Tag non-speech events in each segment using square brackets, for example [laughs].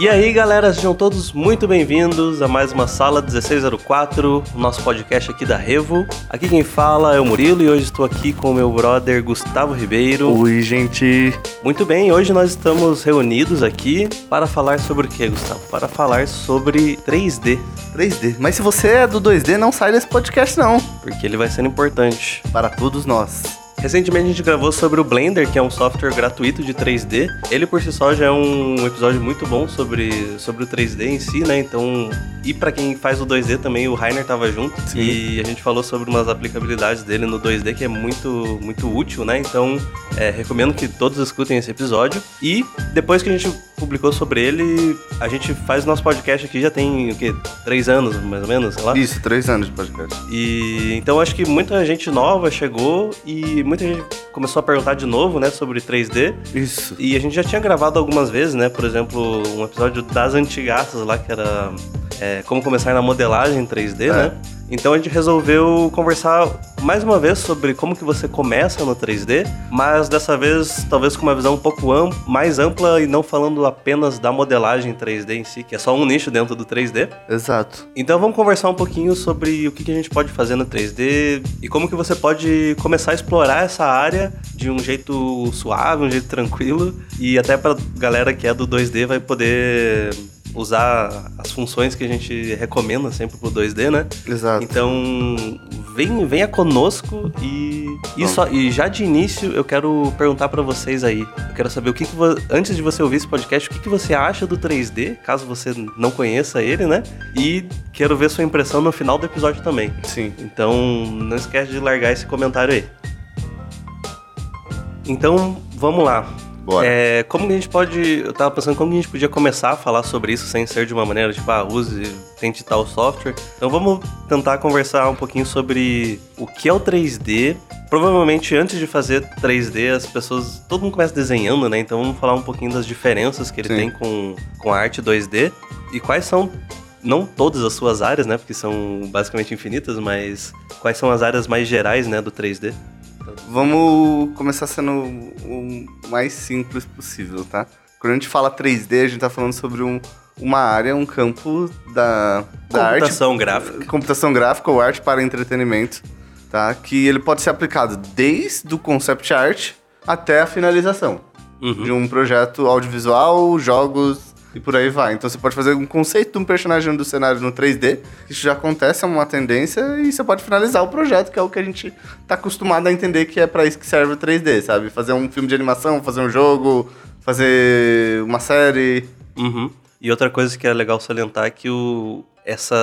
E aí, galera, sejam todos muito bem-vindos a mais uma Sala 1604, o nosso podcast aqui da Revo. Aqui quem fala é o Murilo e hoje estou aqui com o meu brother Gustavo Ribeiro. Oi, gente. Muito bem, hoje nós estamos reunidos aqui para falar sobre o que, Gustavo? Para falar sobre 3D. 3D. Mas se você é do 2D, não sai desse podcast, não. Porque ele vai ser importante. Para todos nós. Recentemente a gente gravou sobre o Blender, que é um software gratuito de 3D. Ele por si só já é um episódio muito bom sobre, sobre o 3D em si, né? Então, e para quem faz o 2D também, o Rainer tava junto Sim. e a gente falou sobre umas aplicabilidades dele no 2D que é muito muito útil, né? Então, é, recomendo que todos escutem esse episódio. E depois que a gente publicou sobre ele, a gente faz o nosso podcast aqui já tem o quê? Três anos, mais ou menos, sei lá? Isso, três anos de podcast. E então acho que muita gente nova chegou e muita gente começou a perguntar de novo, né, sobre 3D. Isso. E a gente já tinha gravado algumas vezes, né? Por exemplo, um episódio das antigaças lá, que era é, como começar na modelagem 3D, é. né? Então a gente resolveu conversar mais uma vez sobre como que você começa no 3D, mas dessa vez talvez com uma visão um pouco ampla, mais ampla e não falando apenas da modelagem 3D em si, que é só um nicho dentro do 3D. Exato. Então vamos conversar um pouquinho sobre o que, que a gente pode fazer no 3D e como que você pode começar a explorar essa área de um jeito suave, um jeito tranquilo e até para galera que é do 2D vai poder usar as funções que a gente recomenda sempre pro 2D, né? Exato. Então, vem, venha conosco e, e, só, e já de início eu quero perguntar para vocês aí. Eu quero saber o que, que antes de você ouvir esse podcast, o que, que você acha do 3D, caso você não conheça ele, né? E quero ver sua impressão no final do episódio também. Sim. Então, não esquece de largar esse comentário aí. Então, vamos lá. Bora. É, como que a gente pode. Eu tava pensando como que a gente podia começar a falar sobre isso sem ser de uma maneira tipo, ah, use, tente tal software. Então vamos tentar conversar um pouquinho sobre o que é o 3D. Provavelmente antes de fazer 3D, as pessoas. Todo mundo começa desenhando, né? Então vamos falar um pouquinho das diferenças que ele Sim. tem com, com a arte 2D e quais são não todas as suas áreas, né? Porque são basicamente infinitas, mas quais são as áreas mais gerais, né, do 3D? Vamos começar sendo o mais simples possível, tá? Quando a gente fala 3D, a gente tá falando sobre um, uma área, um campo da, da computação arte, gráfica. Computação gráfica ou arte para entretenimento, tá? Que ele pode ser aplicado desde o concept art até a finalização uhum. de um projeto audiovisual, jogos, e por aí vai. Então você pode fazer um conceito de um personagem do cenário no 3D, isso já acontece, é uma tendência, e você pode finalizar o projeto, que é o que a gente tá acostumado a entender que é para isso que serve o 3D, sabe? Fazer um filme de animação, fazer um jogo, fazer uma série. Uhum. E outra coisa que é legal salientar é que o, essa,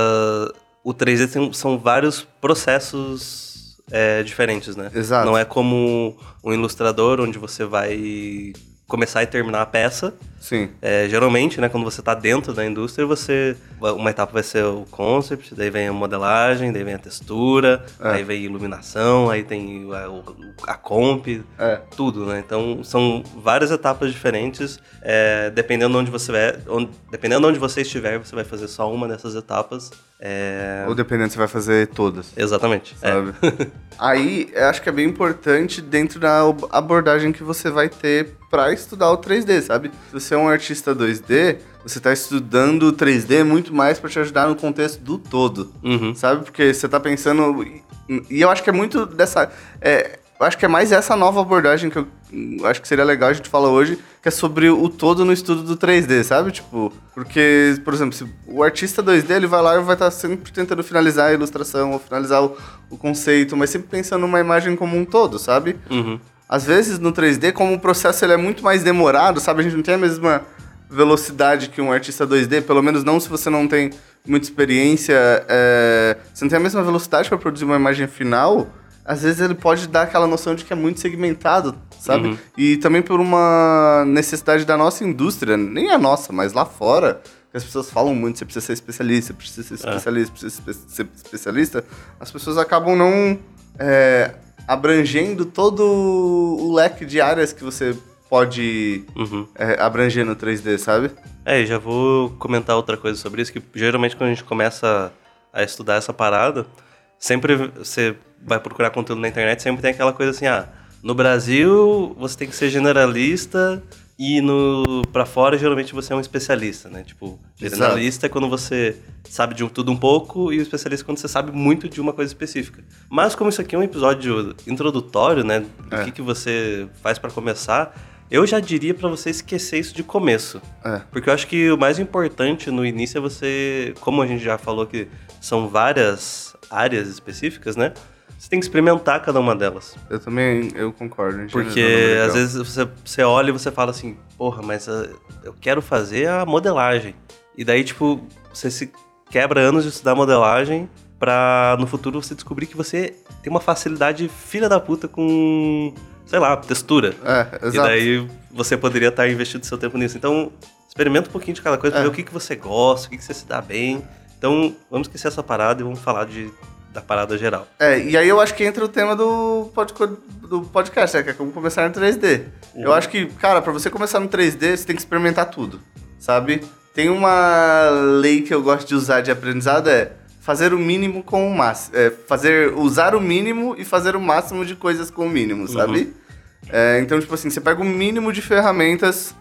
o 3D tem, são vários processos é, diferentes, né? Exato. Não é como um ilustrador onde você vai começar e terminar a peça. Sim. É, geralmente, né, quando você está dentro da indústria, você uma etapa vai ser o concept, daí vem a modelagem, daí vem a textura, é. aí vem a iluminação, aí tem a, a comp, é. tudo, né? Então são várias etapas diferentes. É, dependendo de onde você vai, onde, dependendo de onde você estiver, você vai fazer só uma dessas etapas. É... Ou dependendo, você vai fazer todas. Exatamente. É. Sabe? [laughs] aí, acho que é bem importante dentro da abordagem que você vai ter para estudar o 3D, sabe? Se você é um artista 2D, você está estudando 3D muito mais para te ajudar no contexto do todo, uhum. sabe? Porque você está pensando. E eu acho que é muito dessa. É, eu acho que é mais essa nova abordagem que eu acho que seria legal a gente falar hoje, que é sobre o todo no estudo do 3D, sabe? Tipo, porque, por exemplo, se o artista 2D ele vai lá e vai estar tá sempre tentando finalizar a ilustração ou finalizar o, o conceito, mas sempre pensando numa imagem como um todo, sabe? Uhum. Às vezes no 3D, como o processo ele é muito mais demorado, sabe? A gente não tem a mesma velocidade que um artista 2D, pelo menos não se você não tem muita experiência, é... você não tem a mesma velocidade para produzir uma imagem final, às vezes ele pode dar aquela noção de que é muito segmentado, sabe? Uhum. E também por uma necessidade da nossa indústria, nem a nossa, mas lá fora, que as pessoas falam muito, você precisa ser especialista, precisa ser é. especialista, é. precisa ser especialista, as pessoas acabam não é, abrangendo todo o leque de áreas que você pode uhum. é, abranger no 3D, sabe? É, já vou comentar outra coisa sobre isso, que geralmente quando a gente começa a estudar essa parada, sempre você vai procurar conteúdo na internet, sempre tem aquela coisa assim, ah, no Brasil você tem que ser generalista E no para fora, geralmente você é um especialista, né? Tipo, generalista é quando você sabe de tudo um pouco e o especialista é quando você sabe muito de uma coisa específica. Mas como isso aqui é um episódio introdutório, né? Do É. que, que você faz pra começar, eu já diria pra você esquecer isso de começo. É. Porque eu acho que o mais importante no início é você, como a gente já falou que são várias áreas específicas, né? Você tem que experimentar cada uma delas. Eu também, eu concordo. em Porque às vezes você, você olha e você fala assim, porra, mas ah, eu quero fazer a modelagem. E daí, tipo, você se quebra anos de estudar modelagem pra no futuro você descobrir que você tem uma facilidade filha da puta com, sei lá, textura. É, exato. E daí você poderia estar investindo seu tempo nisso. Então, experimenta um pouquinho de cada coisa pra É. ver o que, que você gosta, o que, que você se dá bem. Então, vamos esquecer essa parada e vamos falar de, da parada geral. É, e aí eu acho que entra o tema do, podco- do podcast, né? Que é como começar no 3D. Eu Uhum. acho que, cara, pra você começar no 3D, você tem que experimentar tudo, sabe? Tem uma lei que eu gosto de usar de aprendizado, é fazer o mínimo com o máximo. É fazer, usar o mínimo e fazer o máximo de coisas com o mínimo, sabe? É, então, tipo assim, você pega o mínimo de ferramentas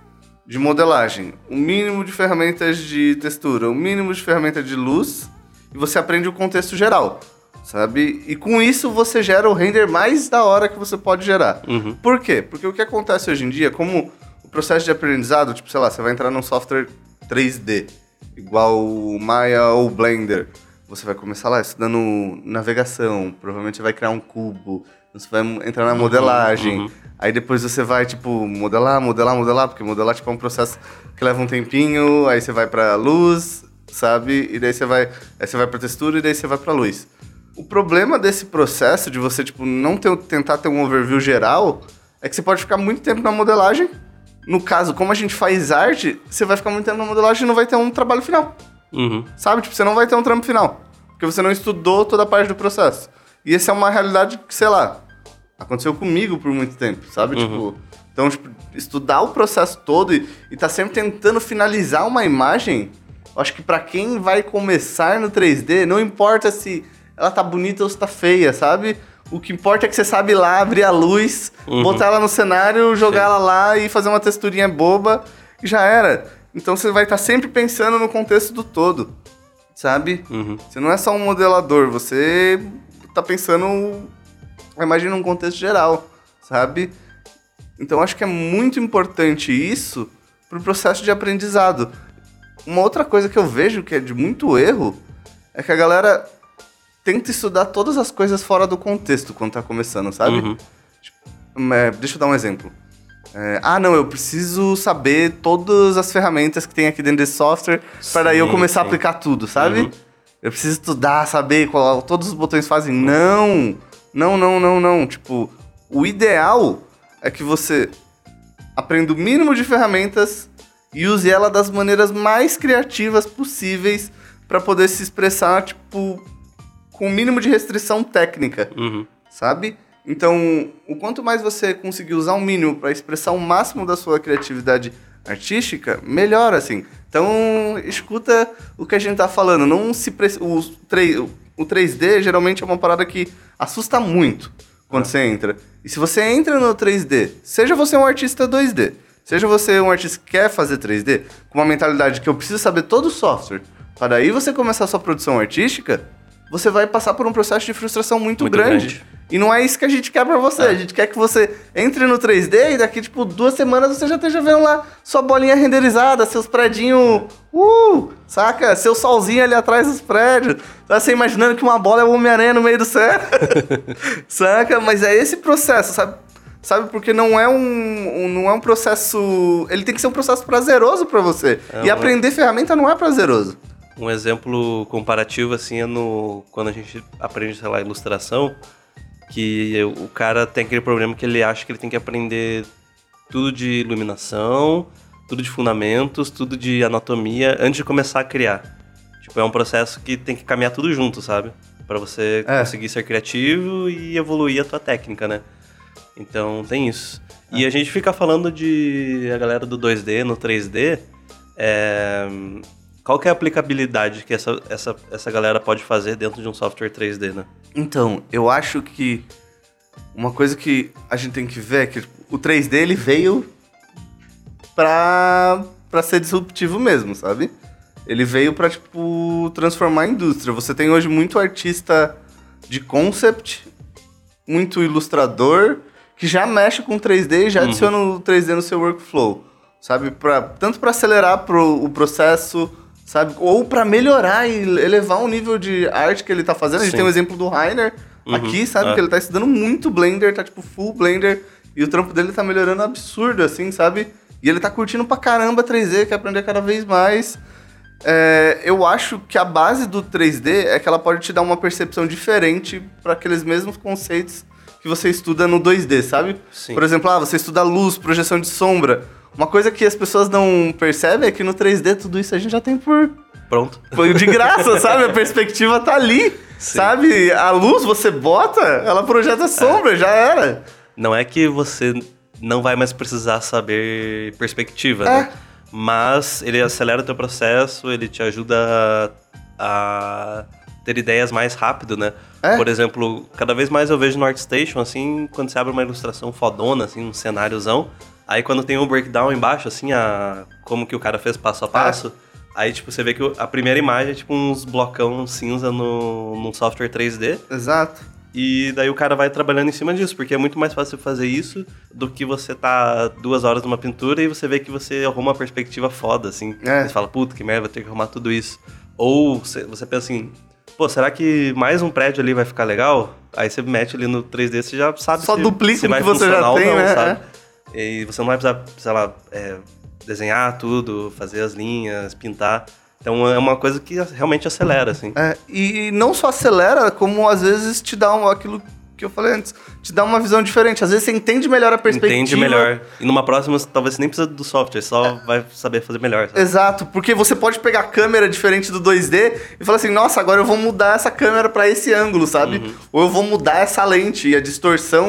de modelagem, o mínimo de ferramentas de textura, o mínimo de ferramentas de luz, e você aprende o contexto geral, sabe? E com isso você gera o render mais da hora que você pode gerar. Uhum. Por quê? Porque o que acontece hoje em dia, como o processo de aprendizado, tipo, sei lá, você vai entrar num software 3D, igual o Maya ou o Blender, você vai começar lá estudando navegação, provavelmente você vai criar um cubo, você vai entrar na modelagem, uhum. aí depois você vai, tipo, modelar, modelar, modelar, porque modelar, tipo, é um processo que leva um tempinho, aí você vai pra luz, sabe? E daí você vai, aí você vai pra textura e daí você vai pra luz. O problema desse processo de você, tipo, não ter, tentar ter um overview geral é que você pode ficar muito tempo na modelagem. No caso, como a gente faz arte, você vai ficar muito tempo na modelagem e não vai ter um trabalho final. Uhum. Sabe? Tipo, você não vai ter um trampo final. Porque você não estudou toda a parte do processo. E essa é uma realidade que, sei lá, aconteceu comigo por muito tempo, sabe? Tipo, então, tipo, estudar o processo todo e, e tá sempre tentando finalizar uma imagem, acho que pra quem vai começar no 3D, não importa se ela tá bonita ou se tá feia, sabe? O que importa é que você sabe lá abrir a luz, Uhum. botar ela no cenário, jogar Sim. ela lá e fazer uma texturinha boba e já era. Então você vai estar sempre pensando no contexto do todo, sabe? Uhum. Você não é só um modelador, você tá pensando a imagem num contexto geral, sabe? Então acho que é muito importante isso pro processo de aprendizado. Uma outra coisa que eu vejo que é de muito erro é que a galera tenta estudar todas as coisas fora do contexto quando tá começando, sabe? Uhum. Hum, é, deixa eu dar um exemplo. É, ah, não, eu preciso saber todas as ferramentas que tem aqui dentro desse software para daí eu Sim, começar a sim. aplicar tudo, sabe? Uhum. Eu preciso estudar, saber qual todos os botões fazem. Não! Não, não, não, não. Tipo, o ideal é que você aprenda o mínimo de ferramentas e use ela das maneiras mais criativas possíveis para poder se expressar, tipo, com o mínimo de restrição técnica Uhum. sabe? Então, o quanto mais você conseguir usar o mínimo para expressar o máximo da sua criatividade artística, melhor, assim. Então, escuta o que a gente tá falando. Não se pre- o, 3, o 3D geralmente é uma parada que assusta muito quando você entra. E se você entra no 3D, seja você um artista 2D, seja você um artista que quer fazer 3D, com uma mentalidade que eu preciso saber todo o software, para aí você começar a sua produção artística, você vai passar por um processo de frustração muito, Muito grande. grande. E não é isso que a gente quer pra você. É. A gente quer que você entre no 3D e daqui, tipo, duas semanas você já esteja vendo lá sua bolinha renderizada, seus predinhos. Uh! Saca? Seu solzinho ali atrás dos prédios. Tá você imaginando que uma bola é o Homem-Aranha no meio do céu. [laughs] saca? Mas é esse processo, sabe? Sabe? Porque não é um, um- não é um processo. Ele tem que ser um processo prazeroso pra você. É e aprender ferramenta não é prazeroso. Um exemplo comparativo, assim, é no... Quando a gente aprende, sei lá, ilustração, que o cara tem aquele problema que ele acha que ele tem que aprender tudo de iluminação, tudo de fundamentos, tudo de anatomia, antes de começar a criar. Tipo, é um processo que tem que caminhar tudo junto, sabe? Pra você É. conseguir ser criativo e evoluir a tua técnica, né? Então, tem isso. E É. a gente fica falando de a galera do 2D no 3D, é, qual que é a aplicabilidade que essa, essa, essa galera pode fazer dentro de um software 3D, né? Então, eu acho que uma coisa que a gente tem que ver é que o 3D ele veio pra, pra ser disruptivo mesmo, sabe? Ele veio pra, tipo, transformar a indústria. Você tem hoje muito artista de concept, muito ilustrador, que já mexe com 3D e já Uhum. adiciona o 3D no seu workflow, sabe? Pra, tanto para acelerar pro, o processo, sabe? Ou para melhorar e elevar o nível de arte que ele tá fazendo. A gente Sim. tem o exemplo do Rainer aqui, sabe? é. Que ele tá estudando muito Blender, tá tipo full Blender, e o trampo dele tá melhorando absurdo, assim, sabe? E ele tá curtindo pra caramba 3D, quer aprender cada vez mais. É, eu acho que a base do 3D é que ela pode te dar uma percepção diferente para aqueles mesmos conceitos que você estuda no 2D, sabe? Sim. Por exemplo, ah, você estuda luz, projeção de sombra. Uma coisa que as pessoas não percebem é que no 3D tudo isso a gente já tem por Pronto. foi de graça, [laughs] sabe? A perspectiva tá ali, Sim. sabe? A luz você bota, ela projeta sombra, já era. Não é que você não vai mais precisar saber perspectiva, É. né? Mas ele acelera o teu processo, ele te ajuda a ter ideias mais rápido, né? É. Por exemplo, cada vez mais eu vejo no ArtStation, assim, quando você abre uma ilustração fodona, assim, um cenáriozão, aí quando tem um breakdown embaixo, assim, a como que o cara fez passo a passo, aí, tipo, você vê que o- a primeira imagem é, tipo, uns blocão cinza no, num software 3D, Exato. e daí o cara vai trabalhando em cima disso, porque é muito mais fácil fazer isso do que você tá duas horas numa pintura e você vê que você arruma uma perspectiva foda, assim. É. Você fala, puta, que merda, vou ter que arrumar tudo isso. Ou você, você pensa assim, pô, será que mais um prédio ali vai ficar legal? Aí você mete ali no 3D, você já sabe Só se, duplica se o vai que você já funcionar ou tem, não, né? sabe? E você não vai precisar, sei lá, é, desenhar tudo, fazer as linhas, pintar. Então é uma coisa que realmente acelera, assim. É, e não só acelera, como às vezes te dá um, aquilo que eu falei antes, te dá uma visão diferente. Às vezes você entende melhor a perspectiva. Entende melhor. E numa próxima, talvez você nem precisa do software, só vai saber fazer melhor. sabe? Exato, porque você pode pegar a câmera diferente do 2D e falar assim, nossa, agora eu vou mudar essa câmera pra esse ângulo, sabe? Uhum. Ou eu vou mudar essa lente e a distorção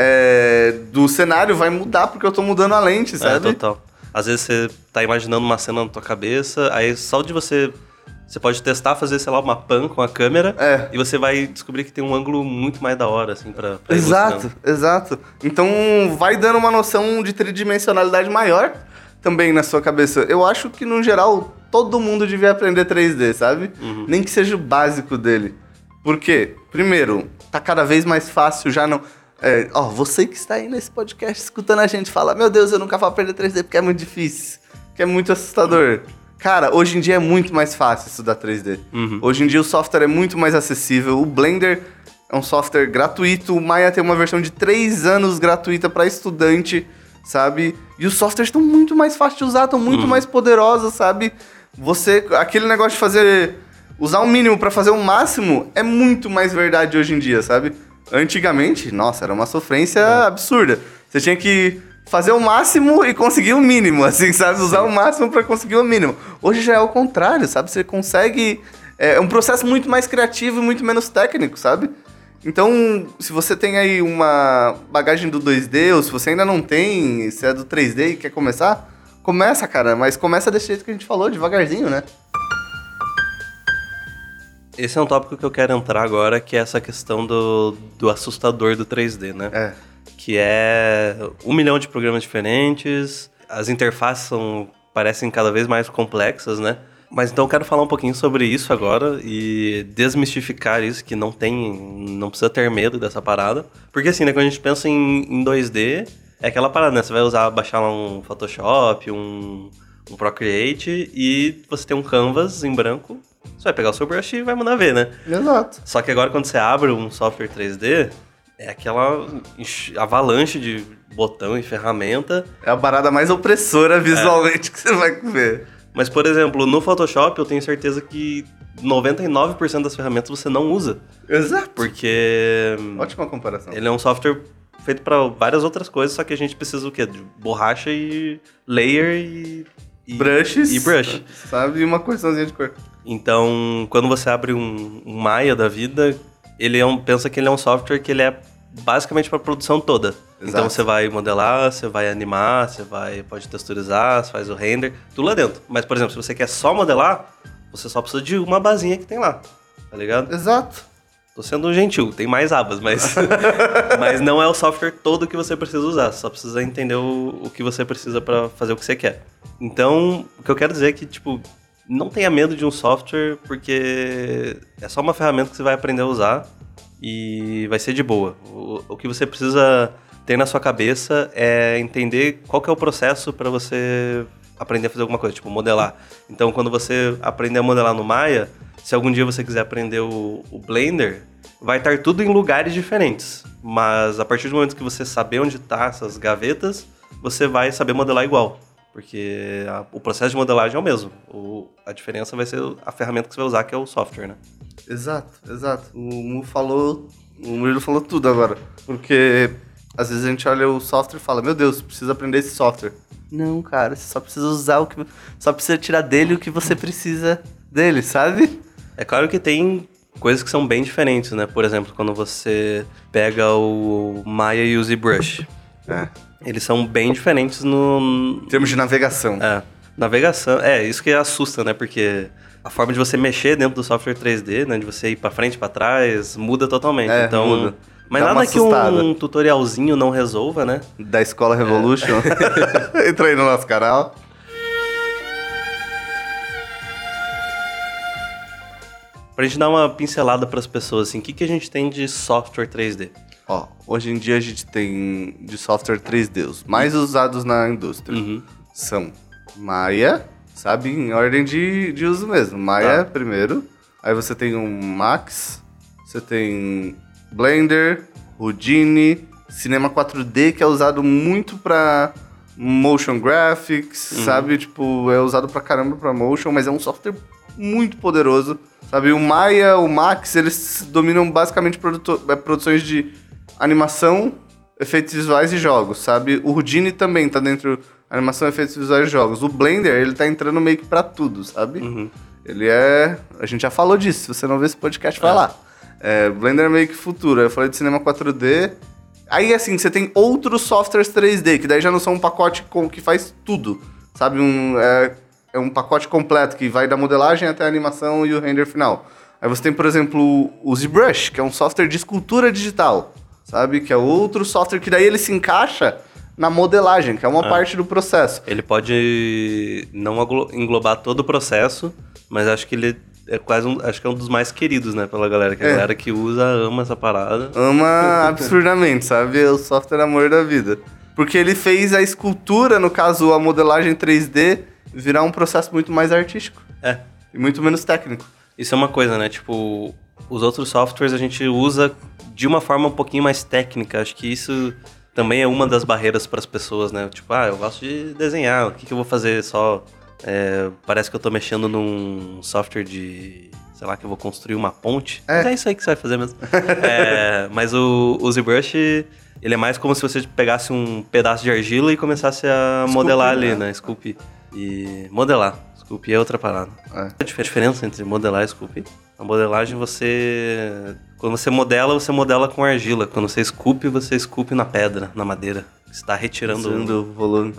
é, do cenário vai mudar porque eu tô mudando a lente, É, sabe? total. Às vezes você tá imaginando uma cena na tua cabeça, aí só de você. Você pode testar fazer, sei lá, uma pan com a câmera É. e você vai descobrir que tem um ângulo muito mais da hora, assim, pra. pra Exato, exato. Então vai dando uma noção de tridimensionalidade maior também na sua cabeça. Eu acho que, no geral, todo mundo devia aprender 3D, sabe? Uhum. Nem que seja o básico dele. Por quê? Primeiro, tá cada vez mais fácil já não. É, ó, você que está aí nesse podcast escutando a gente fala: Meu Deus, eu nunca vou aprender 3D porque é muito difícil, que é muito assustador. Cara, hoje em dia é muito mais fácil estudar 3D. Uhum. Hoje em dia o software é muito mais acessível. O Blender é um software gratuito. O Maya tem uma versão de 3 anos gratuita para estudante, sabe? E os softwares estão muito mais fáceis de usar, estão muito mais poderosos, sabe? Você, aquele negócio de fazer, usar o mínimo para fazer o máximo é muito mais verdade hoje em dia, sabe? Antigamente, nossa, era uma sofrência absurda. Você tinha que fazer o máximo e conseguir o mínimo, [laughs] assim, sabe? Usar o máximo para conseguir o mínimo. Hoje já é o contrário, sabe? Você consegue. É um processo muito mais criativo e muito menos técnico, sabe? Então, se você tem aí uma bagagem do 2D, ou se você ainda não tem, se é do 3D e quer começar, começa, cara, mas começa desse jeito que a gente falou, devagarzinho, né? Esse é um tópico que eu quero entrar agora, que é essa questão do, do assustador do 3D, né? É. que é um milhão de programas diferentes, as interfaces são, parecem cada vez mais complexas, né? Mas então eu quero falar um pouquinho sobre isso agora e desmistificar isso, que não tem, não precisa ter medo dessa parada. Porque assim, né, quando a gente pensa em, em 2D, é aquela parada, né? Você vai usar, baixar lá um Photoshop, um, um Procreate e você tem um canvas em branco, você vai pegar o seu brush e vai mandar ver, né? Exato. Só que agora quando você abre um software 3D, é aquela avalanche de botão e ferramenta. É a parada mais opressora visualmente que você vai ver. Mas, por exemplo, no Photoshop eu tenho certeza que 99% das ferramentas você não usa. Exato. Porque Ótima comparação. ele é um software feito para várias outras coisas, só que a gente precisa o quê? De borracha e layer e... e Brushes. E brush. Sabe? E uma correçãozinha de cor. Então, quando você abre um, um Maya da vida, ele é um, pensa que ele é um software que ele é basicamente para produção toda. Então Exato. você vai modelar, você vai animar, você vai pode texturizar, você faz o render, tudo lá dentro. Mas por exemplo, se você quer só modelar, você só precisa de uma basinha que tem lá, tá ligado? Exato. Tô sendo gentil, tem mais abas, mas, [laughs] mas não é o software todo que você precisa usar. Só precisa entender o, o que você precisa para fazer o que você quer. Então, o que eu quero dizer é que, tipo, não tenha medo de um software, porque é só uma ferramenta que você vai aprender a usar e vai ser de boa. O, o que você precisa ter na sua cabeça é entender qual é o processo para você aprender a fazer alguma coisa, tipo modelar. Então, quando você aprender a modelar no Maya, se algum dia você quiser aprender o, o Blender, vai estar tudo em lugares diferentes. Mas a partir do momento que você saber onde tá essas gavetas, você vai saber modelar igual. Porque a, o processo de modelagem é o mesmo. O, a diferença vai ser a ferramenta que você vai usar, que é o software, né? Exato, exato. O Mu falou. O Murilo falou tudo agora. Porque às vezes a gente olha o software e fala, meu Deus, precisa aprender esse software. Não, cara, você só precisa usar o que. Só precisa tirar dele o que você precisa dele, sabe? É claro que tem coisas que são bem diferentes, né? Por exemplo, quando você pega o Maya e o ZBrush. É. Eles são bem diferentes no. Em termos de navegação. É. Navegação. É, isso que assusta, né? Porque a forma de você mexer dentro do software 3D, né? De você ir pra frente, pra trás, muda totalmente. É, então. muda. Mas Dá nada que um tutorialzinho não resolva, né? Da Escola Revolution. [laughs] Entra aí no nosso canal. Pra gente dar uma pincelada pras pessoas, assim, o que, que a gente tem de software 3D? Ó, hoje em dia a gente tem de software 3D, os mais usados na indústria. Uhum. São Maya, sabe? Em ordem de, de uso mesmo. Maya Tá. primeiro. Aí você tem o Max, você tem Blender, Houdini, Cinema 4D, que é usado muito pra motion graphics, Uhum. sabe? Tipo, é usado pra caramba pra motion, mas é um software muito poderoso. Sabe, o Maya, o Max, eles dominam basicamente eh, produções de animação, efeitos visuais e jogos, sabe? O Houdini também tá dentro animação, efeitos visuais e jogos. O Blender, ele tá entrando meio que pra tudo, sabe? Uhum. Ele é... A gente já falou disso, se você não vê esse podcast, vai lá. É, Blender é meio que futuro. Eu falei de cinema 4D. Aí, assim, você tem outros softwares 3D, que daí já não são um pacote com, que faz tudo, sabe? Um, é, é um pacote completo, que vai da modelagem até a animação e o render final. Aí você tem, por exemplo, o ZBrush, que é um software de escultura digital, sabe? Que é outro software que daí ele se encaixa na modelagem, que é uma parte do processo. Ele pode não englobar todo o processo, mas acho que ele é quase um, acho que é um dos mais queridos, né, pela galera. Que a É. galera que usa ama essa parada. ama [laughs] absurdamente, sabe? É o software amor da vida. Porque ele fez a escultura, no caso a modelagem 3D, virar um processo muito mais artístico É. e muito menos técnico. Isso é uma coisa, né? Tipo, os outros softwares a gente usa de uma forma um pouquinho mais técnica. Acho que isso também é uma das barreiras para as pessoas, né? Tipo, ah, eu gosto de desenhar, o que, que eu vou fazer só? é, parece que eu tô mexendo num software de. Sei lá, que eu vou construir uma ponte. É. Mas é isso aí que você vai fazer mesmo. [laughs] É, mas o, o ZBrush, ele é mais como se você pegasse um pedaço de argila e começasse a modelar ali, né? né? Esculpir. E modelar. Esculpir é outra parada. É. A dif- a diferença entre modelar e esculpir? A modelagem você. Quando você modela, você modela com argila. Quando você esculpe, você esculpe na pedra, na madeira. Você está retirando. O volume.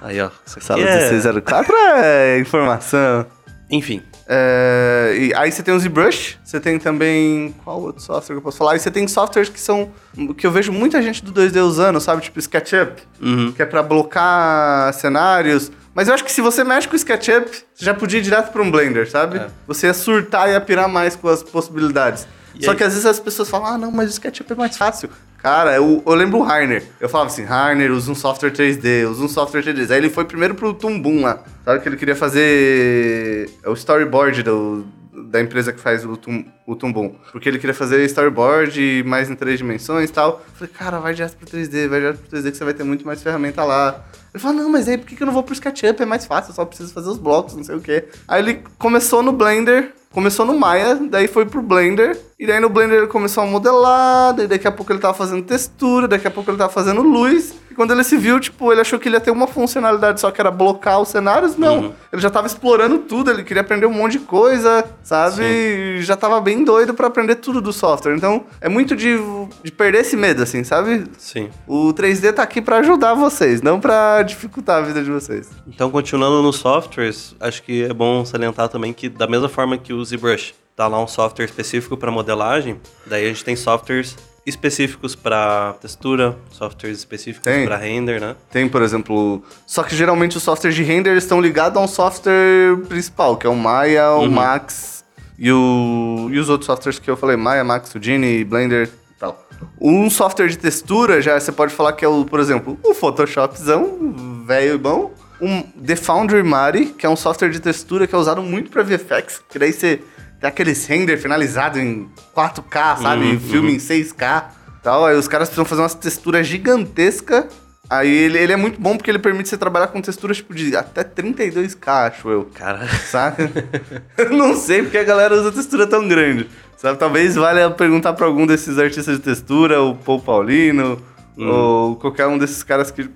Aí, ó. Sala é... 1604 é informação. Enfim. É, e aí você tem o ZBrush, você tem também. Qual outro software que eu posso falar? Aí você tem softwares que são. que eu vejo muita gente do 2D usando, sabe? Tipo SketchUp, Uhum. que é pra blocar cenários. Mas eu acho que se você mexe com o SketchUp, você já podia ir direto pra um Blender, sabe? É. Você ia surtar e ia pirar mais com as possibilidades. E Só aí? que às vezes as pessoas falam, ah, não, mas o SketchUp é mais fácil. Cara, eu, eu lembro o Rainer. Eu falava assim, Rainer, usa um software 3D, usa um software 3D. Aí ele foi primeiro pro Tumbum lá. Sabe que ele queria fazer é o storyboard do, da empresa que faz o, tum, o Tumbum. Porque ele queria fazer storyboard mais em três dimensões e tal. Eu falei, cara, vai direto pro 3D, vai direto pro 3D que você vai ter muito mais ferramenta lá. Ele falou, não, mas aí por que eu não vou pro SketchUp? É mais fácil, eu só preciso fazer os blocos, não sei o quê. Aí ele começou no Blender, começou no Maya, daí foi pro Blender, e daí no Blender ele começou a modelar, daí daqui a pouco ele tava fazendo textura, daqui a pouco ele tava fazendo luz, e quando ele se viu, tipo, ele achou que ele ia ter uma funcionalidade só que era blocar os cenários, não. Uhum. Ele já tava explorando tudo, ele queria aprender um monte de coisa, sabe? E já tava bem doido pra aprender tudo do software. Então, é muito de, de perder esse medo, assim, sabe? Sim. O 3D tá aqui pra ajudar vocês, não pra dificultar a vida de vocês. Então, continuando nos softwares, acho que é bom salientar também que, da mesma forma que o ZBrush tá lá um software específico para modelagem, daí a gente tem softwares específicos para textura, softwares específicos para render, né? Tem, por exemplo. Só que geralmente os softwares de render estão ligados a um software principal, que é o Maya, o Max e, o, e os outros softwares que eu falei: Maya, Max, Houdini, Blender e tal. Um software de textura, já você pode falar que é o, por exemplo, o Photoshopzão, velho e bom. Um The Foundry Mari, que é um software de textura que é usado muito para VFX, que daí você aqueles render finalizado em 4K, sabe? Filme em 6K tal. Aí os caras precisam fazer umas texturas gigantescas. Aí ele, ele é muito bom porque ele permite você trabalhar com texturas tipo, de até 32K, acho eu. Cara, Saca? [laughs] eu não sei porque a galera usa textura tão grande. Sabe? Talvez valha perguntar pra algum desses artistas de textura, o Paul Paulino, ou qualquer um desses caras que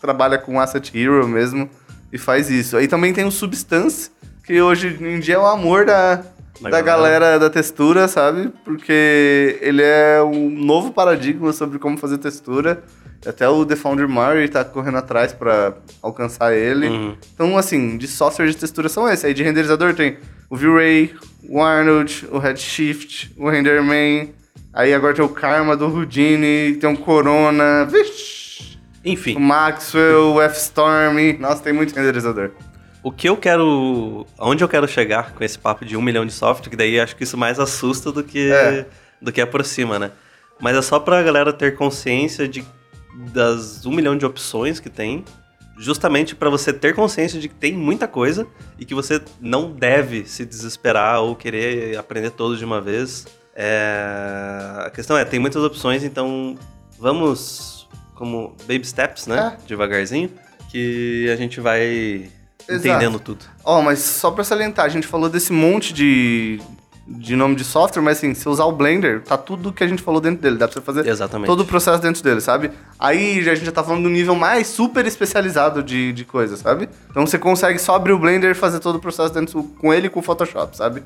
trabalha com Asset Hero mesmo e faz isso. Aí também tem o Substance, que hoje em dia é o amor da, Da da galera. galera da textura, sabe? Porque ele é um novo paradigma sobre como fazer textura. Até o The Founder Murray tá correndo atrás pra alcançar ele. Uhum. Então, assim, de software de textura são esses. Aí de renderizador tem o V-Ray, o Arnold, o Redshift, o Renderman. Aí agora tem o Karma do Houdini, tem o Corona. Vixe! enfim. O Maxwell, o F-Storm. Nossa, tem muito renderizador. O que eu quero. Onde eu quero chegar com esse papo de um milhão de software, que daí acho que isso mais assusta do que, É. do que aproxima, né? Mas é só pra galera ter consciência de, das um milhão de opções que tem. Justamente pra você ter consciência de que tem muita coisa e que você não deve se desesperar ou querer aprender todos de uma vez. É, A questão é, tem muitas opções, então vamos como baby steps, né? Devagarzinho, que a gente vai Exato. entendendo tudo. Ó, mas só pra salientar, a gente falou desse monte de, de nome de software, mas assim, se usar o Blender, tá tudo que a gente falou dentro dele. Dá pra você fazer Exatamente. todo o processo dentro dele, sabe? Aí a gente já tá falando do nível mais super especializado de, de coisa, sabe? Então você consegue só abrir o Blender e fazer todo o processo dentro com ele e com o Photoshop, sabe?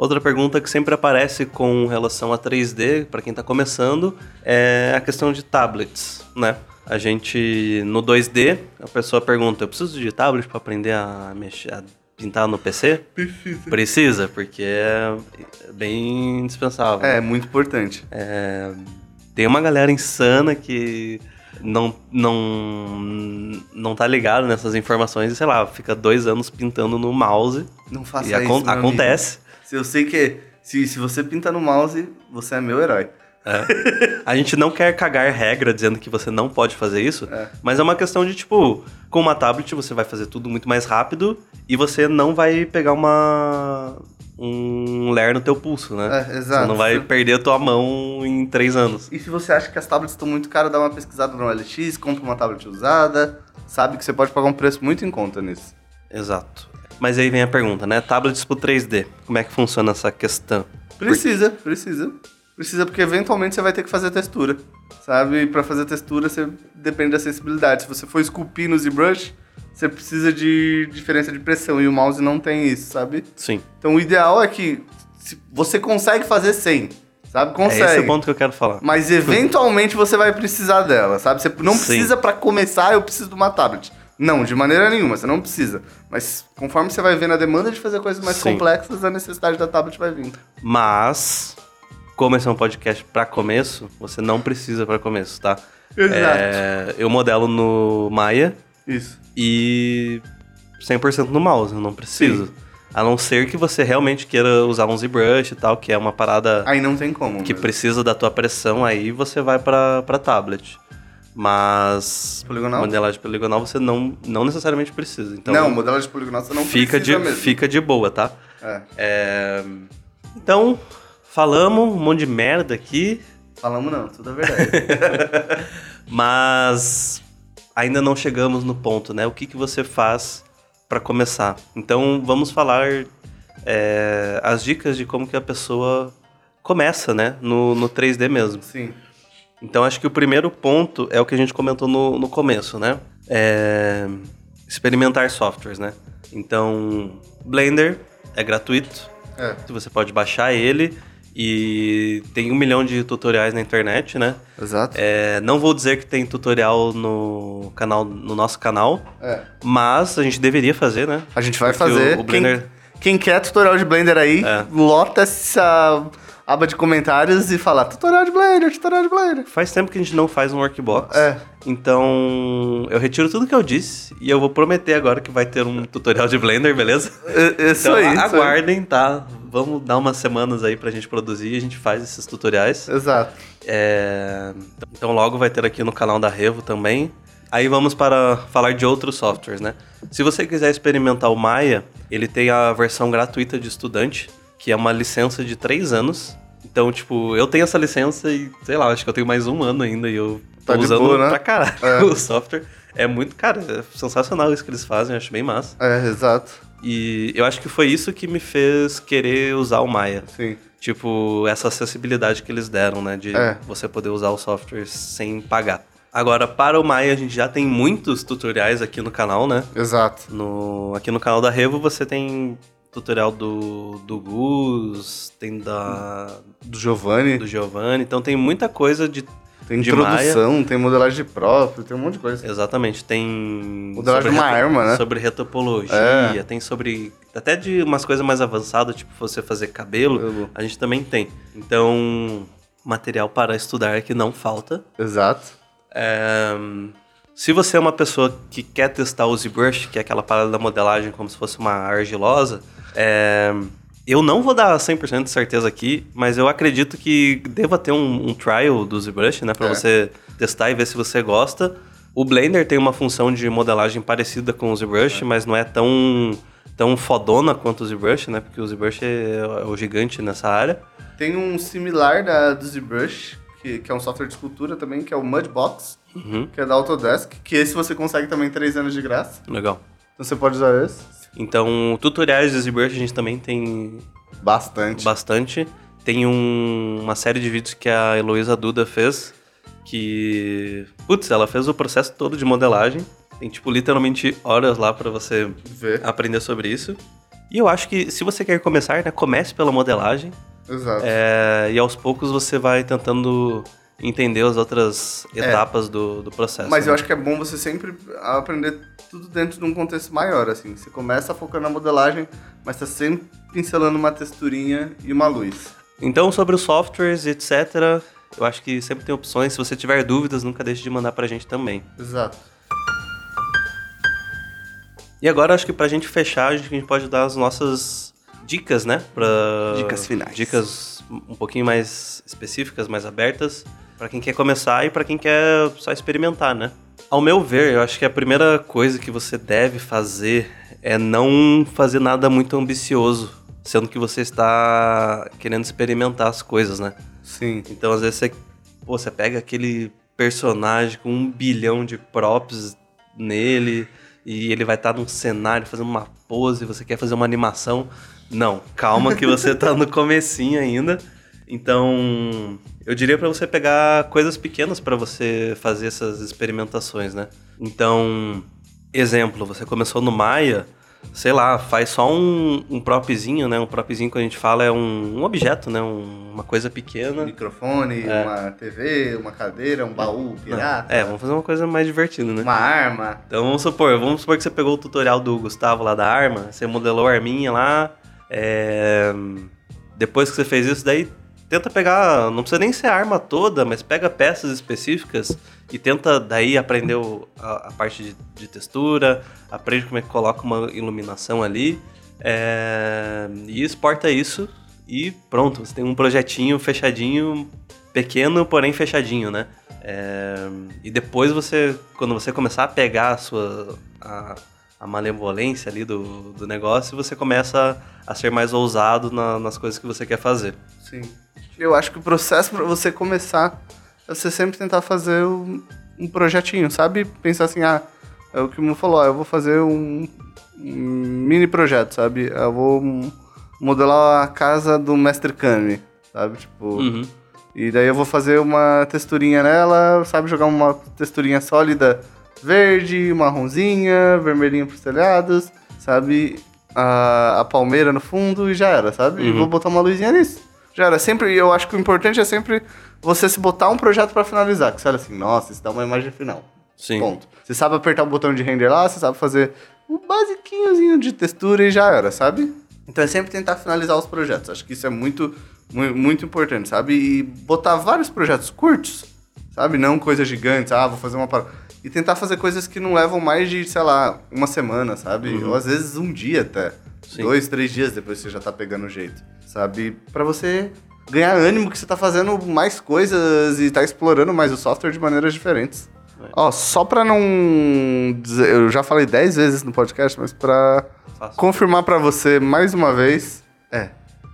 Outra pergunta que sempre aparece com relação a 3D, para quem tá começando, é a questão de tablets, né? A gente, no 2D, a pessoa pergunta, eu preciso de tablet para aprender a mexer, a pintar no PC? Precisa. Precisa, porque é bem indispensável. É, muito importante. É, tem uma galera insana que não, não, não tá ligado nessas informações e, sei lá, fica dois anos pintando no mouse. Não faça e isso, acon- acontece. Se eu sei que se, se você pinta no mouse, você é meu herói. É. A gente não quer cagar regra dizendo que você não pode fazer isso, É. mas é uma questão de, tipo, com uma tablet você vai fazer tudo muito mais rápido e você não vai pegar uma um ler no teu pulso, né? É, exato. Você não vai perder a tua mão em três anos. E se você acha que as tablets estão muito caras, dá uma pesquisada no LX, compra uma tablet usada, sabe que você pode pagar um preço muito em conta nisso. Exato. Mas aí vem a pergunta, né? Tablets pro 3D. Como é que funciona essa questão? Precisa, precisa. Precisa porque eventualmente você vai ter que fazer textura, sabe? E pra fazer textura você depende da sensibilidade. Se você for esculpir no ZBrush, você precisa de diferença de pressão e o mouse não tem isso, sabe? Sim. Então o ideal é que você consegue fazer sem, sabe? É Consegue. esse o ponto que eu quero falar. Mas eventualmente você vai precisar dela, sabe? Você não precisa pra começar, eu preciso de uma tablet. Não, de maneira nenhuma, você não precisa. Mas conforme você vai vendo a demanda de fazer coisas mais Sim. complexas, a necessidade da tablet vai vindo. Mas, como esse é um podcast pra começo, você não precisa pra começo, tá? Exato. É, eu modelo no Maya Isso. e 100% no mouse, eu não preciso. Sim. A não ser que você realmente queira usar um ZBrush e tal, que é uma parada Aí não tem como. que mesmo. precisa da tua pressão, aí você vai pra, pra tablet. Mas Poligonal? modelagem poligonal você não, não necessariamente precisa. Então não, modelagem de poligonal você não fica, de, precisa mesmo. fica de boa, tá? É. É, Então, falamos um monte de merda aqui, Falamos não, tudo é verdade. [laughs] mas ainda não chegamos no ponto, né? O que, que você faz para começar? Então, vamos falar é, as dicas de como que a pessoa começa, né? No, no 3D mesmo. Sim. Então, acho que o primeiro ponto é o que a gente comentou no, no começo, né? É experimentar softwares, né? Então, Blender é gratuito, É. você pode baixar ele E tem um milhão de tutoriais na internet, né? Exato. É, não vou dizer que tem tutorial no canal, no nosso canal, É. mas a gente deveria fazer, né? A gente vai Porque fazer. O, o Blender, Quem, quem quer tutorial de Blender aí, É. lota essa aba de comentários e fala tutorial de Blender, tutorial de Blender. faz tempo que a gente não faz um workbox. É. Então, eu retiro tudo que eu disse e eu vou prometer agora que vai ter um tutorial de Blender, beleza? É- Isso Então, aí. isso aí. aguardem, tá? Vamos dar umas semanas aí pra gente produzir e a gente faz esses tutoriais. Exato. É, Então logo vai ter aqui no canal da Revo também. Aí vamos para falar de outros softwares, né? Se você quiser experimentar o Maya, ele tem a versão gratuita de estudante, que é uma licença de 3 anos. Então, tipo, eu tenho essa licença e, sei lá, acho que eu tenho mais um ano ainda e eu tô Tá usando boa, né? pra caralho É. [laughs] o software. É muito, cara, é sensacional isso que eles fazem, eu acho bem massa. É, exato. E eu acho que foi isso que me fez querer usar o Maya. Sim. Tipo, essa acessibilidade que eles deram, né? De É. você poder usar o software sem pagar. Agora, para o Maya, a gente já tem muitos tutoriais aqui no canal, né? Exato. No, aqui no canal da Revo você tem tutorial do, do Gus, tem da, Do Giovanni. do Giovanni, então tem muita coisa de. Tem de introdução, tem modelagem própria, tem um monte de coisa. Exatamente, tem. Modelagem de uma arma, né? Sobre retopologia, É. tem sobre. Até de umas coisas mais avançadas, tipo você fazer cabelo, Cabelo. a gente também tem. Então, material para estudar que não falta. Exato. É, se você é uma pessoa que quer testar o ZBrush, que é aquela parada da modelagem como se fosse uma argilosa, é, eu não vou dar 100% de certeza aqui, mas eu acredito que deva ter um, um trial do ZBrush, né? Pra É. você testar e ver se você gosta. O Blender tem uma função de modelagem parecida com o ZBrush, mas não é tão, tão fodona quanto o ZBrush, né? Porque o ZBrush é, é o gigante nessa área. Tem um similar da, do ZBrush, que, que é um software de escultura também, que é o Mudbox, Uhum, que é da Autodesk, que esse você consegue também 3 anos de graça. legal. Então você pode usar esse. Então, tutoriais de ZBrush a gente também tem Bastante. bastante. Tem um- uma série de vídeos que a Heloísa Duda fez, que... Putz, ela fez o processo todo de modelagem. Tem, tipo, literalmente horas lá pra você Ver. aprender sobre isso. E eu acho que se você quer começar, né, comece pela modelagem. Exato. é, e aos poucos você vai tentando entender as outras etapas do, do processo. É. Mas né? eu acho que é bom você sempre aprender tudo dentro de um contexto maior, assim. Você começa focando na modelagem, mas tá sempre pincelando uma texturinha e uma luz. Então, sobre os softwares, etc., eu acho que sempre tem opções. Se você tiver dúvidas, nunca deixe de mandar pra gente também. Exato. E agora, acho que pra gente fechar, a gente pode dar as nossas dicas, né? Pra... Dicas finais. Dicas um pouquinho mais específicas, mais abertas, pra quem quer começar e pra quem quer só experimentar, né? Ao meu ver, eu acho que a primeira coisa que você deve fazer é não fazer nada muito ambicioso, sendo que você está querendo experimentar as coisas, né? Sim. Então, às vezes, você, pô, você pega aquele personagem com um bilhão de props nele e ele vai estar num cenário fazendo uma pose, você quer fazer uma animação. Não, calma que você tá no comecinho ainda. Então, eu diria para você pegar coisas pequenas para você fazer essas experimentações, né? Então, exemplo, você começou no Maya, sei lá, faz só um, um propzinho, né? Um propzinho que a gente fala é um, um objeto, né? Um- uma coisa Um pequena. microfone, É. uma TV, uma cadeira, um baú pirata, É, vamos fazer uma coisa mais divertida, né? uma arma. Então vamos supor, vamos supor que você pegou o tutorial do Gustavo lá da arma, você modelou a arminha lá, é, depois que você fez isso, daí tenta pegar, não precisa nem ser a arma toda, mas pega peças específicas e tenta daí aprender a, a parte de, de textura, aprende como é que coloca uma iluminação ali, é, e exporta isso e pronto, você tem um projetinho fechadinho, pequeno, porém fechadinho, né? É, e depois você, quando você começar a pegar a sua a, a malevolência ali do, do negócio, você começa a ser mais ousado na- nas coisas que você quer fazer. Sim. Eu acho que o processo para você começar é você sempre tentar fazer um, um projetinho, sabe? Pensar assim, ah, é o que o Mu falou, ah, eu vou fazer um, um mini projeto, sabe? Eu vou modelar a casa do Mestre Kami, sabe? Tipo, Uhum. e daí eu vou fazer uma texturinha nela, sabe? Jogar uma texturinha sólida verde, marronzinha, vermelhinho pros telhados, sabe? A, a palmeira no fundo e já era, sabe? E Uhum. vou botar uma luzinha nisso. Já era. Sempre, eu acho que o importante é sempre você se botar um projeto pra finalizar. Que você olha assim, nossa, isso dá uma imagem final. Sim. Ponto. Você sabe apertar o botão de render lá, você sabe fazer um basiquinhozinho de textura e já era, sabe? Então é sempre tentar finalizar os projetos. Acho que isso é muito, muito, muito importante, sabe? E botar vários projetos curtos, sabe? Não coisas gigantes, ah, vou fazer uma parada. E tentar fazer coisas que não levam mais de, sei lá, uma semana, sabe? Ou às vezes um dia até. Sim. Dois, três dias depois você já tá pegando o jeito, sabe? Pra você ganhar ânimo que você tá fazendo mais coisas e tá explorando mais o software de maneiras diferentes. Ó, só pra não dizer, eu já falei dez vezes no podcast, mas pra Fácil. confirmar pra você mais uma vez, é,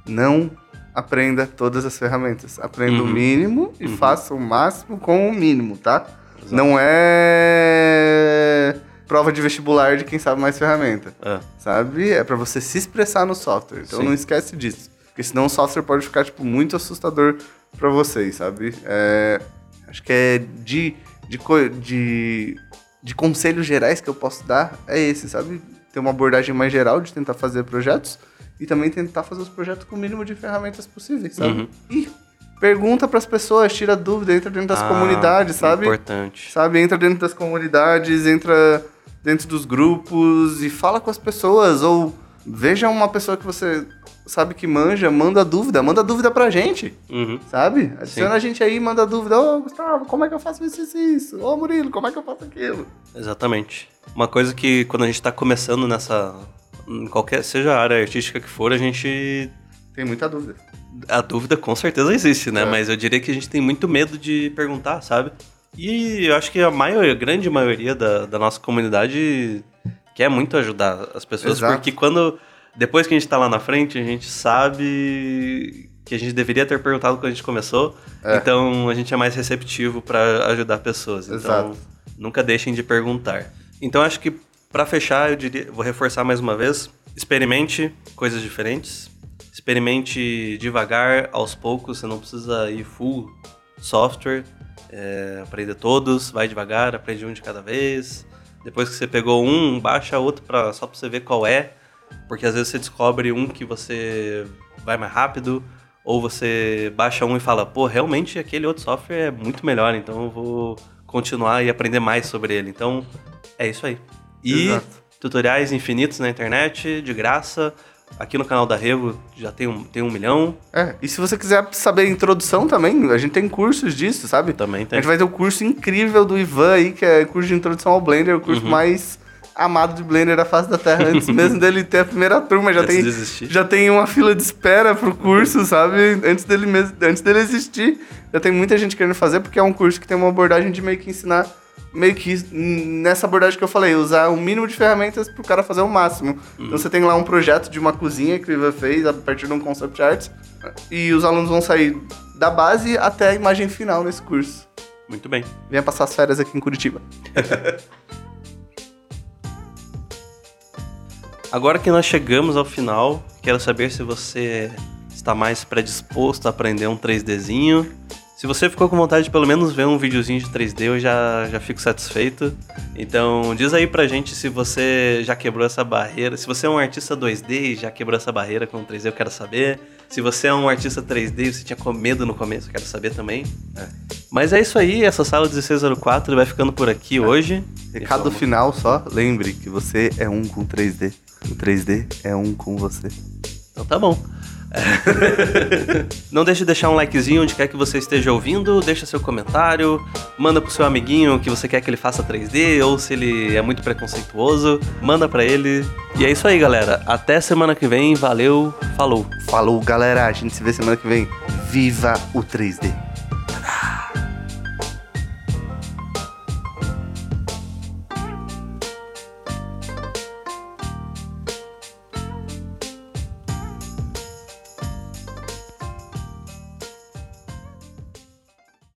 não aprenda todas as ferramentas. Aprenda o mínimo e faça o máximo com o mínimo, tá? Não é prova de vestibular de quem sabe mais ferramenta. É. Sabe? É pra você se expressar no software. Então Sim. não esquece disso. Porque senão o software pode ficar, tipo, muito assustador pra vocês, sabe? É, acho que é de, de, de, de conselhos gerais que eu posso dar é esse, sabe? Ter uma abordagem mais geral de tentar fazer projetos e também tentar fazer os projetos com o mínimo de ferramentas possíveis, sabe? Uhum. E pergunta pras pessoas, tira dúvida, entra dentro das Ah, comunidades, sabe? Importante. Sabe? Entra dentro das comunidades, entra dentro dos grupos e fala com as pessoas. Ou veja uma pessoa que você sabe que manja, manda dúvida, manda dúvida pra gente, Uhum. sabe? Adiciona a gente aí, manda dúvida. Ô, Gustavo, como é que eu faço isso, isso, isso? Ô, Murilo, como é que eu faço aquilo? Exatamente. Uma coisa que quando a gente tá começando nessa. Em qualquer. Seja a área artística que for, a gente. Tem muita dúvida. A dúvida com certeza existe, né? É. Mas eu diria que a gente tem muito medo de perguntar, sabe? E eu acho que a maioria, a grande maioria da, da nossa comunidade quer muito ajudar as pessoas, Exato. porque quando. Depois que a gente tá lá na frente, a gente sabe que a gente deveria ter perguntado quando a gente começou. É. Então a gente é mais receptivo pra ajudar pessoas. Então Exato. nunca deixem de perguntar. Então acho que pra fechar, eu diria, vou reforçar mais uma vez, experimente coisas diferentes. Experimente devagar, aos poucos, você não precisa ir full software, é, aprender todos, vai devagar, aprende um de cada vez. Depois que você pegou um, baixa outro pra, só pra você ver qual é, porque às vezes você descobre um que você vai mais rápido, ou você baixa um e fala, pô, realmente aquele outro software é muito melhor, então eu vou continuar e aprender mais sobre ele. Então, é isso aí. E Exato. tutoriais infinitos na internet, de graça. Aqui no canal da Revo já tem um, tem um milhão. É, e se você quiser saber a introdução também, a gente tem cursos disso, sabe? Também A tem. gente vai ter o curso incrível do Ivan aí, que é curso de introdução ao Blender, o curso Uhum. mais amado de Blender da face da Terra, antes mesmo dele ter a primeira turma. Já Antes tem, de existir. já tem uma fila de espera pro curso, sabe? Antes dele, mesmo, antes dele existir. Já tem muita gente querendo fazer, porque é um curso que tem uma abordagem de meio que ensinar, meio que nessa abordagem que eu falei, usar o mínimo de ferramentas pro cara fazer o máximo. Uhum. Então você tem lá um projeto de uma cozinha que o Ivan fez a partir de um concept art, e os alunos vão sair da base até a imagem final nesse curso. Muito bem. Venha passar as férias aqui em Curitiba. [laughs] Agora que nós chegamos ao final, quero saber se você está mais predisposto a aprender um 3Dzinho. Se você ficou com vontade de pelo menos ver um videozinho de 3D, eu já, já fico satisfeito. Então diz aí pra gente se você já quebrou essa barreira. Se você é um artista 2D e já quebrou essa barreira com 3D, eu quero saber. Se você é um artista 3D e você tinha com medo no começo, eu quero saber também. Mas é isso aí, essa sala 1604 vai ficando por aqui hoje. Recado final só, lembre que você é um com 3D. O 3D é um com você. Então tá bom. [laughs] Não deixe de deixar um likezinho onde quer que você esteja ouvindo, deixa seu comentário, manda pro seu amiguinho que você quer que ele faça 3D ou se ele é muito preconceituoso, manda pra ele. E é isso aí, galera. Até semana que vem. Valeu, falou. Falou, galera. A gente se vê semana que vem. Viva o 3D.